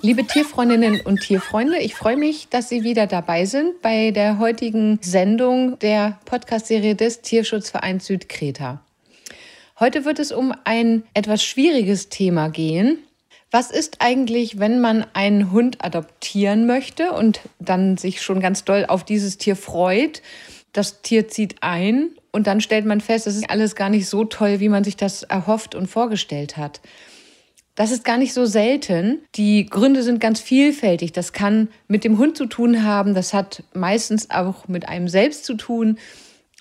Liebe Tierfreundinnen und Tierfreunde, ich freue mich, dass Sie wieder dabei sind bei der heutigen Sendung der Podcast-Serie des Tierschutzvereins Südkreta. Heute wird es um ein etwas schwieriges Thema gehen. Was ist eigentlich, wenn man einen Hund adoptieren möchte und dann sich schon ganz doll auf dieses Tier freut? Das Tier zieht ein und dann stellt man fest, es ist alles gar nicht so toll, wie man sich das erhofft und vorgestellt hat. Das ist gar nicht so selten. Die Gründe sind ganz vielfältig. Das kann mit dem Hund zu tun haben, das hat meistens auch mit einem selbst zu tun.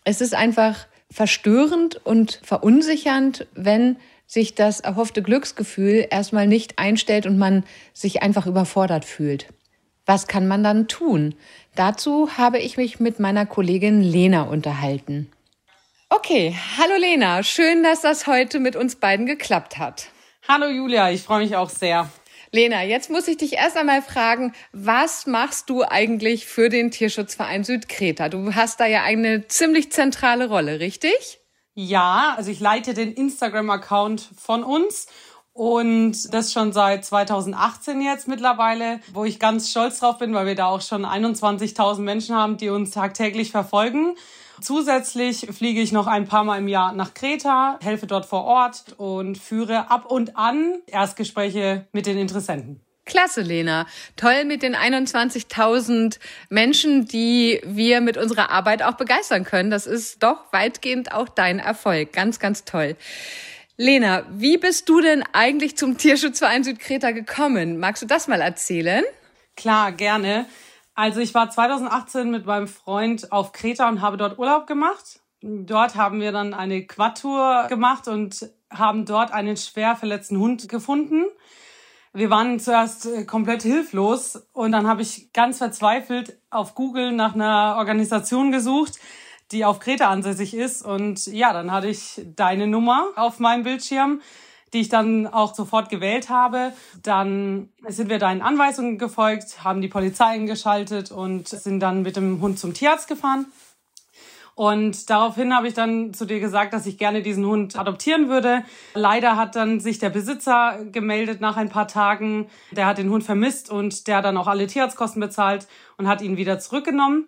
Es ist einfach verstörend und verunsichernd, wenn sich das erhoffte Glücksgefühl erstmal nicht einstellt und man sich einfach überfordert fühlt. Was kann man dann tun? Dazu habe ich mich mit meiner Kollegin Lena unterhalten. Okay, hallo Lena, schön, dass das heute mit uns beiden geklappt hat. Hallo Julia, ich freue mich auch sehr. Lena, jetzt muss ich dich erst einmal fragen, was machst du eigentlich für den Tierschutzverein Südkreta? Du hast da ja eine ziemlich zentrale Rolle, richtig? Ja, also ich leite den Instagram-Account von uns und das schon seit 2018 jetzt mittlerweile, wo ich ganz stolz drauf bin, weil wir da auch schon 21.000 Menschen haben, die uns tagtäglich verfolgen. Zusätzlich fliege ich noch ein paar Mal im Jahr nach Kreta, helfe dort vor Ort und führe ab und an Erstgespräche mit den Interessenten. Klasse, Lena. Toll mit den 21.000 Menschen, die wir mit unserer Arbeit auch begeistern können. Das ist doch weitgehend auch dein Erfolg. Ganz, ganz toll. Lena, wie bist du denn eigentlich zum Tierschutzverein Südkreta gekommen? Magst du das mal erzählen? Klar, gerne. Also ich war 2018 mit meinem Freund auf Kreta und habe dort Urlaub gemacht. Dort haben wir dann eine Quadtour gemacht und haben dort einen schwer verletzten Hund gefunden. Wir waren zuerst äh, komplett hilflos und dann habe ich ganz verzweifelt auf Google nach einer Organisation gesucht, die auf Kreta ansässig ist. Und ja, dann hatte ich deine Nummer auf meinem Bildschirm die ich dann auch sofort gewählt habe. Dann sind wir deinen Anweisungen gefolgt, haben die Polizei eingeschaltet und sind dann mit dem Hund zum Tierarzt gefahren. Und daraufhin habe ich dann zu dir gesagt, dass ich gerne diesen Hund adoptieren würde. Leider hat dann sich der Besitzer gemeldet nach ein paar Tagen. Der hat den Hund vermisst und der hat dann auch alle Tierarztkosten bezahlt und hat ihn wieder zurückgenommen.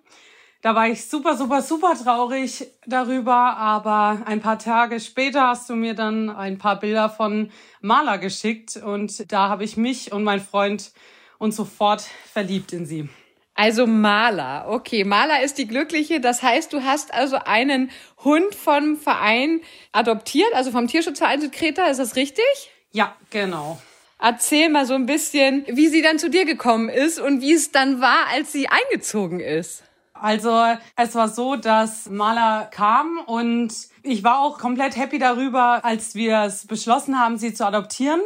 Da war ich super, super, super traurig darüber. Aber ein paar Tage später hast du mir dann ein paar Bilder von Maler geschickt und da habe ich mich und mein Freund uns sofort verliebt in sie. Also Maler, okay, Maler ist die Glückliche. Das heißt, du hast also einen Hund vom Verein adoptiert, also vom Tierschutzverein Südkreta, ist das richtig? Ja, genau. Erzähl mal so ein bisschen, wie sie dann zu dir gekommen ist und wie es dann war, als sie eingezogen ist. Also es war so, dass Maler kam und ich war auch komplett happy darüber, als wir es beschlossen haben, sie zu adoptieren.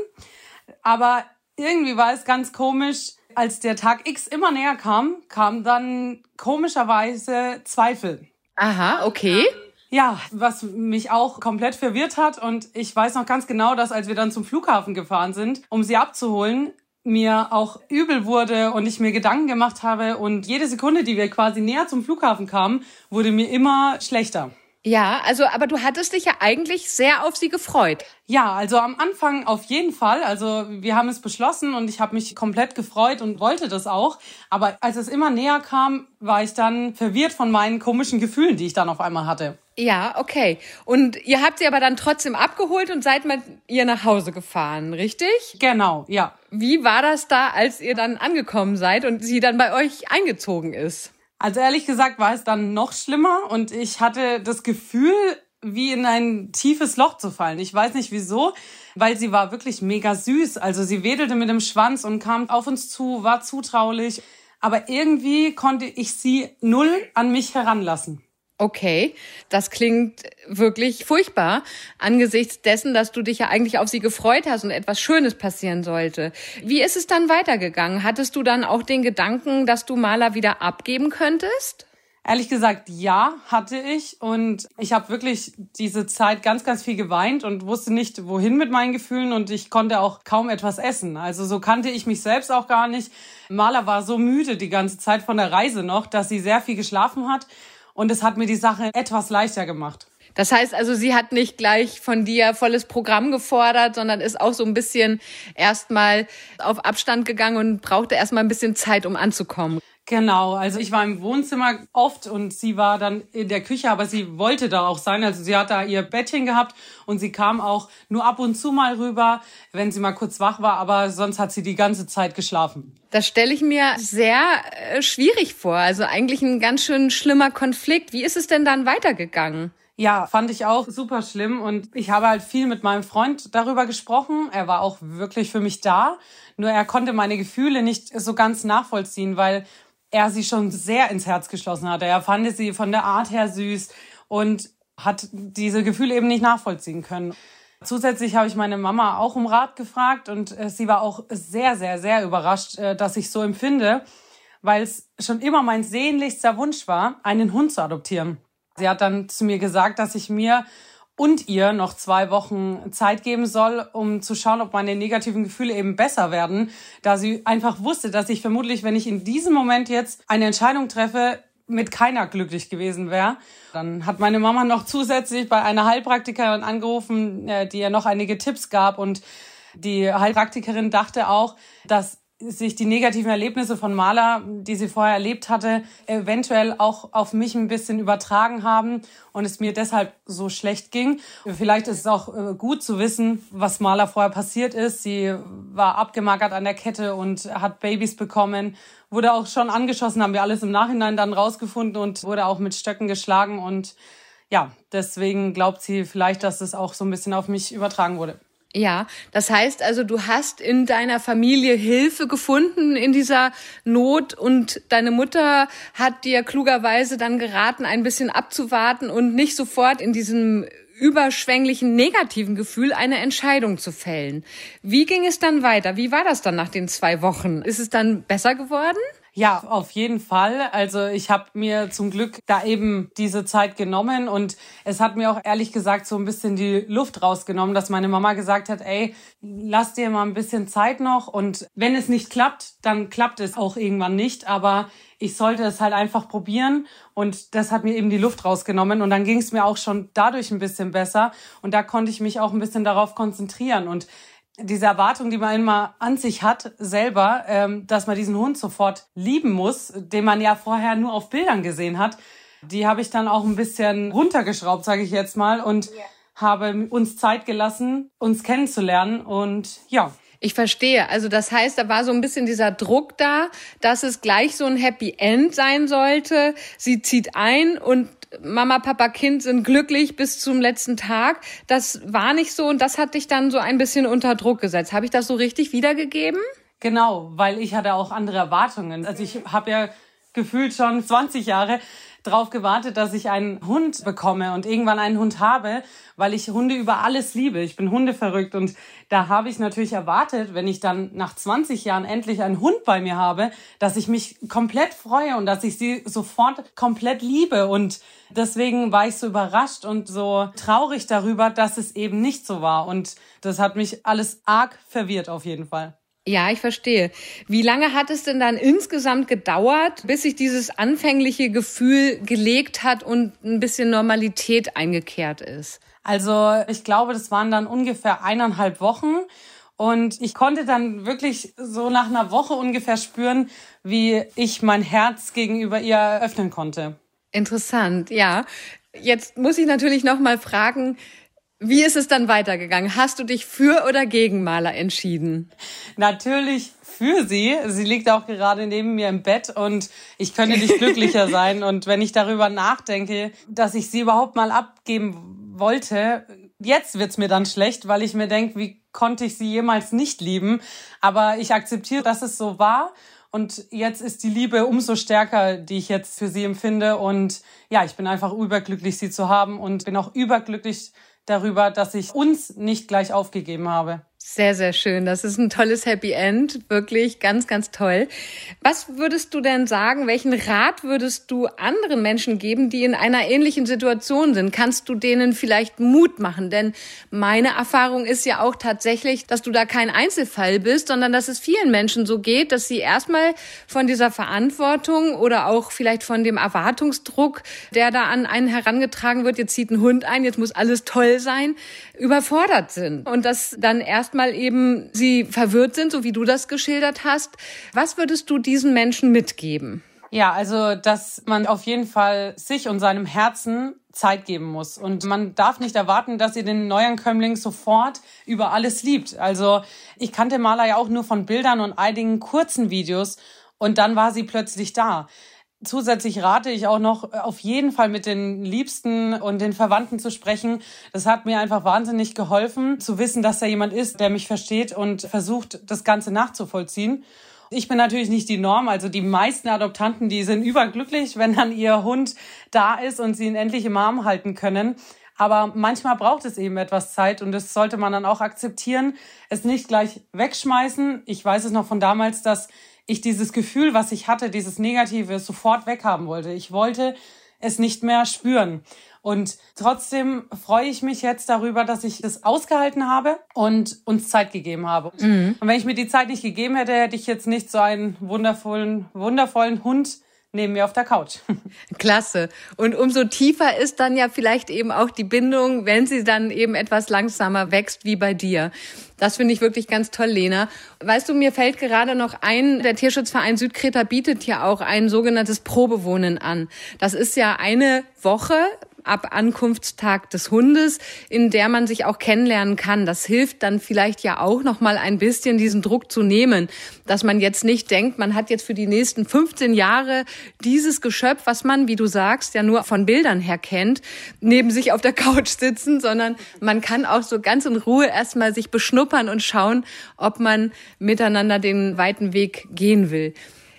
Aber irgendwie war es ganz komisch, als der Tag X immer näher kam, kam dann komischerweise Zweifel. Aha, okay. Ja, was mich auch komplett verwirrt hat. Und ich weiß noch ganz genau, dass als wir dann zum Flughafen gefahren sind, um sie abzuholen, mir auch übel wurde und ich mir Gedanken gemacht habe und jede Sekunde, die wir quasi näher zum Flughafen kamen, wurde mir immer schlechter. Ja, also, aber du hattest dich ja eigentlich sehr auf sie gefreut. Ja, also am Anfang auf jeden Fall. Also wir haben es beschlossen und ich habe mich komplett gefreut und wollte das auch. Aber als es immer näher kam, war ich dann verwirrt von meinen komischen Gefühlen, die ich dann auf einmal hatte. Ja, okay. Und ihr habt sie aber dann trotzdem abgeholt und seid mit ihr nach Hause gefahren, richtig? Genau, ja. Wie war das da, als ihr dann angekommen seid und sie dann bei euch eingezogen ist? Also ehrlich gesagt war es dann noch schlimmer und ich hatte das Gefühl, wie in ein tiefes Loch zu fallen. Ich weiß nicht wieso, weil sie war wirklich mega süß. Also sie wedelte mit dem Schwanz und kam auf uns zu, war zutraulich. Aber irgendwie konnte ich sie null an mich heranlassen. Okay, das klingt wirklich furchtbar angesichts dessen, dass du dich ja eigentlich auf sie gefreut hast und etwas Schönes passieren sollte. Wie ist es dann weitergegangen? Hattest du dann auch den Gedanken, dass du Maler wieder abgeben könntest? Ehrlich gesagt, ja, hatte ich. Und ich habe wirklich diese Zeit ganz, ganz viel geweint und wusste nicht, wohin mit meinen Gefühlen. Und ich konnte auch kaum etwas essen. Also so kannte ich mich selbst auch gar nicht. Maler war so müde die ganze Zeit von der Reise noch, dass sie sehr viel geschlafen hat. Und es hat mir die Sache etwas leichter gemacht. Das heißt also, sie hat nicht gleich von dir volles Programm gefordert, sondern ist auch so ein bisschen erstmal auf Abstand gegangen und brauchte erstmal ein bisschen Zeit, um anzukommen. Genau, also ich war im Wohnzimmer oft und sie war dann in der Küche, aber sie wollte da auch sein. Also sie hat da ihr Bettchen gehabt und sie kam auch nur ab und zu mal rüber, wenn sie mal kurz wach war, aber sonst hat sie die ganze Zeit geschlafen. Das stelle ich mir sehr äh, schwierig vor. Also eigentlich ein ganz schön schlimmer Konflikt. Wie ist es denn dann weitergegangen? Ja, fand ich auch super schlimm und ich habe halt viel mit meinem Freund darüber gesprochen. Er war auch wirklich für mich da. Nur er konnte meine Gefühle nicht so ganz nachvollziehen, weil er sie schon sehr ins Herz geschlossen hatte. Er fand sie von der Art her süß und hat diese Gefühle eben nicht nachvollziehen können. Zusätzlich habe ich meine Mama auch um Rat gefragt und äh, sie war auch sehr, sehr, sehr überrascht, äh, dass ich so empfinde, weil es schon immer mein sehnlichster Wunsch war, einen Hund zu adoptieren. Sie hat dann zu mir gesagt, dass ich mir und ihr noch zwei Wochen Zeit geben soll, um zu schauen, ob meine negativen Gefühle eben besser werden, da sie einfach wusste, dass ich vermutlich, wenn ich in diesem Moment jetzt eine Entscheidung treffe, mit keiner glücklich gewesen wäre. Dann hat meine Mama noch zusätzlich bei einer Heilpraktikerin angerufen, äh, die ihr noch einige Tipps gab und die Heilpraktikerin dachte auch, dass sich die negativen Erlebnisse von Maler, die sie vorher erlebt hatte, eventuell auch auf mich ein bisschen übertragen haben und es mir deshalb so schlecht ging. Vielleicht ist es auch äh, gut zu wissen, was Maler vorher passiert ist. Sie war abgemagert an der Kette und hat Babys bekommen, wurde auch schon angeschossen, haben wir alles im Nachhinein dann rausgefunden und wurde auch mit Stöcken geschlagen und ja, deswegen glaubt sie vielleicht, dass es auch so ein bisschen auf mich übertragen wurde. Ja, das heißt also, du hast in deiner Familie Hilfe gefunden in dieser Not und deine Mutter hat dir klugerweise dann geraten, ein bisschen abzuwarten und nicht sofort in diesem überschwänglichen negativen Gefühl eine Entscheidung zu fällen. Wie ging es dann weiter? Wie war das dann nach den zwei Wochen? Ist es dann besser geworden? Ja, auf jeden Fall. Also ich habe mir zum Glück da eben diese Zeit genommen und es hat mir auch ehrlich gesagt so ein bisschen die Luft rausgenommen, dass meine Mama gesagt hat, ey, lass dir mal ein bisschen Zeit noch und wenn es nicht klappt, dann klappt es auch irgendwann nicht, aber ich sollte es halt einfach probieren und das hat mir eben die Luft rausgenommen und dann ging es mir auch schon dadurch ein bisschen besser und da konnte ich mich auch ein bisschen darauf konzentrieren und diese Erwartung, die man immer an sich hat, selber, ähm, dass man diesen Hund sofort lieben muss, den man ja vorher nur auf Bildern gesehen hat, die habe ich dann auch ein bisschen runtergeschraubt, sage ich jetzt mal, und yeah. habe uns Zeit gelassen, uns kennenzulernen. Und ja, ich verstehe. Also das heißt, da war so ein bisschen dieser Druck da, dass es gleich so ein Happy End sein sollte. Sie zieht ein und Mama, Papa, Kind sind glücklich bis zum letzten Tag. Das war nicht so und das hat dich dann so ein bisschen unter Druck gesetzt. Habe ich das so richtig wiedergegeben? Genau, weil ich hatte auch andere Erwartungen. Also ich habe ja gefühlt schon 20 Jahre drauf gewartet, dass ich einen Hund bekomme und irgendwann einen Hund habe, weil ich Hunde über alles liebe. Ich bin Hundeverrückt und da habe ich natürlich erwartet, wenn ich dann nach 20 Jahren endlich einen Hund bei mir habe, dass ich mich komplett freue und dass ich sie sofort komplett liebe und deswegen war ich so überrascht und so traurig darüber, dass es eben nicht so war und das hat mich alles arg verwirrt auf jeden Fall. Ja, ich verstehe. Wie lange hat es denn dann insgesamt gedauert, bis sich dieses anfängliche Gefühl gelegt hat und ein bisschen Normalität eingekehrt ist? Also ich glaube, das waren dann ungefähr eineinhalb Wochen. Und ich konnte dann wirklich so nach einer Woche ungefähr spüren, wie ich mein Herz gegenüber ihr öffnen konnte. Interessant, ja. Jetzt muss ich natürlich noch mal fragen, wie ist es dann weitergegangen? Hast du dich für oder gegen Maler entschieden? Natürlich für sie. Sie liegt auch gerade neben mir im Bett und ich könnte nicht glücklicher sein. Und wenn ich darüber nachdenke, dass ich sie überhaupt mal abgeben wollte, jetzt wird's mir dann schlecht, weil ich mir denke, wie konnte ich sie jemals nicht lieben? Aber ich akzeptiere, dass es so war. Und jetzt ist die Liebe umso stärker, die ich jetzt für sie empfinde. Und ja, ich bin einfach überglücklich, sie zu haben und bin auch überglücklich, darüber, dass ich uns nicht gleich aufgegeben habe. Sehr, sehr schön. Das ist ein tolles Happy End. Wirklich ganz, ganz toll. Was würdest du denn sagen? Welchen Rat würdest du anderen Menschen geben, die in einer ähnlichen Situation sind? Kannst du denen vielleicht Mut machen? Denn meine Erfahrung ist ja auch tatsächlich, dass du da kein Einzelfall bist, sondern dass es vielen Menschen so geht, dass sie erstmal von dieser Verantwortung oder auch vielleicht von dem Erwartungsdruck, der da an einen herangetragen wird, jetzt zieht ein Hund ein, jetzt muss alles toll sein, überfordert sind. Und dass dann erst erstmal eben sie verwirrt sind, so wie du das geschildert hast. Was würdest du diesen Menschen mitgeben? Ja, also, dass man auf jeden Fall sich und seinem Herzen Zeit geben muss. Und man darf nicht erwarten, dass ihr den Neuankömmling sofort über alles liebt. Also, ich kannte Maler ja auch nur von Bildern und einigen kurzen Videos. Und dann war sie plötzlich da. Zusätzlich rate ich auch noch, auf jeden Fall mit den Liebsten und den Verwandten zu sprechen. Das hat mir einfach wahnsinnig geholfen, zu wissen, dass da jemand ist, der mich versteht und versucht, das Ganze nachzuvollziehen. Ich bin natürlich nicht die Norm. Also die meisten Adoptanten, die sind überglücklich, wenn dann ihr Hund da ist und sie ihn endlich im Arm halten können. Aber manchmal braucht es eben etwas Zeit und das sollte man dann auch akzeptieren. Es nicht gleich wegschmeißen. Ich weiß es noch von damals, dass ich dieses Gefühl, was ich hatte, dieses Negative, sofort weghaben wollte. Ich wollte es nicht mehr spüren. Und trotzdem freue ich mich jetzt darüber, dass ich das ausgehalten habe und uns Zeit gegeben habe. Mhm. Und wenn ich mir die Zeit nicht gegeben hätte, hätte ich jetzt nicht so einen wundervollen, wundervollen Hund neben mir auf der Couch. Klasse. Und umso tiefer ist dann ja vielleicht eben auch die Bindung, wenn sie dann eben etwas langsamer wächst wie bei dir. Das finde ich wirklich ganz toll, Lena. Weißt du, mir fällt gerade noch ein, der Tierschutzverein Südkreta bietet ja auch ein sogenanntes Probewohnen an. Das ist ja eine Woche ab Ankunftstag des Hundes, in der man sich auch kennenlernen kann. Das hilft dann vielleicht ja auch noch mal ein bisschen diesen Druck zu nehmen, dass man jetzt nicht denkt, man hat jetzt für die nächsten 15 Jahre dieses Geschöpf, was man, wie du sagst, ja nur von Bildern her kennt, neben sich auf der Couch sitzen, sondern man kann auch so ganz in Ruhe erstmal sich beschnuppern und schauen, ob man miteinander den weiten Weg gehen will.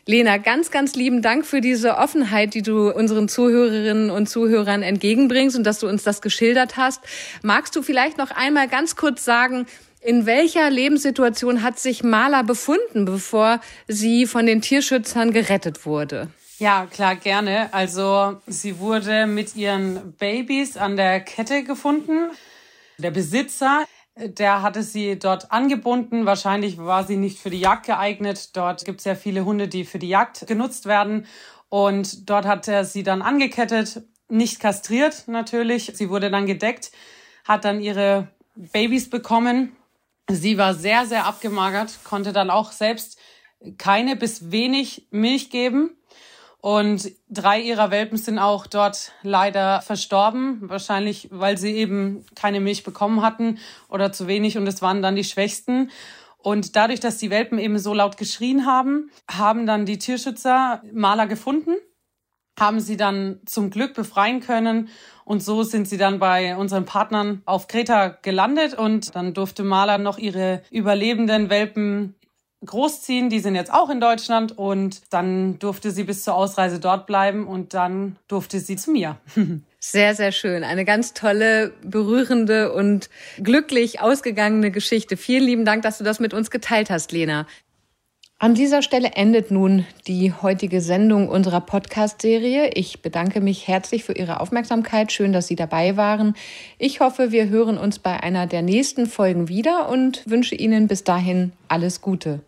Lena, ganz, ganz lieben Dank für diese Offenheit, die du unseren Zuhörerinnen und Zuhörern entgegenbringst und dass du uns das geschildert hast. Magst du vielleicht noch einmal ganz kurz sagen, in welcher Lebenssituation hat sich Maler befunden, bevor sie von den Tierschützern gerettet wurde? Ja, klar, gerne. Also sie wurde mit ihren Babys an der Kette gefunden. Der Besitzer der hatte sie dort angebunden. Wahrscheinlich war sie nicht für die Jagd geeignet. Dort gibt es ja viele Hunde, die für die Jagd genutzt werden. Und dort hat er sie dann angekettet, nicht kastriert natürlich. Sie wurde dann gedeckt, hat dann ihre Babys bekommen. Sie war sehr, sehr abgemagert, konnte dann auch selbst keine bis wenig Milch geben. Und drei ihrer Welpen sind auch dort leider verstorben, wahrscheinlich weil sie eben keine Milch bekommen hatten oder zu wenig. Und es waren dann die Schwächsten. Und dadurch, dass die Welpen eben so laut geschrien haben, haben dann die Tierschützer Maler gefunden, haben sie dann zum Glück befreien können. Und so sind sie dann bei unseren Partnern auf Kreta gelandet. Und dann durfte Maler noch ihre überlebenden Welpen großziehen. Die sind jetzt auch in Deutschland und dann durfte sie bis zur Ausreise dort bleiben und dann durfte sie zu mir. Sehr, sehr schön. Eine ganz tolle, berührende und glücklich ausgegangene Geschichte. Vielen lieben Dank, dass du das mit uns geteilt hast, Lena. An dieser Stelle endet nun die heutige Sendung unserer Podcast-Serie. Ich bedanke mich herzlich für Ihre Aufmerksamkeit. Schön, dass Sie dabei waren. Ich hoffe, wir hören uns bei einer der nächsten Folgen wieder und wünsche Ihnen bis dahin alles Gute.